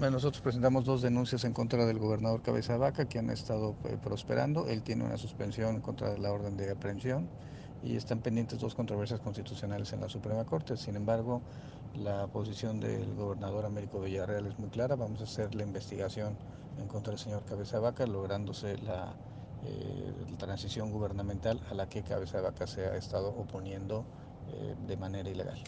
Bueno, nosotros presentamos dos denuncias en contra del gobernador Cabeza de Vaca que han estado eh, prosperando. Él tiene una suspensión en contra de la orden de aprehensión y están pendientes dos controversias constitucionales en la Suprema Corte. Sin embargo, la posición del gobernador Américo Villarreal es muy clara. Vamos a hacer la investigación en contra del señor Cabeza de Vaca, lográndose la, eh, transición gubernamental a la que Cabeza de Vaca se ha estado oponiendo eh, de manera ilegal.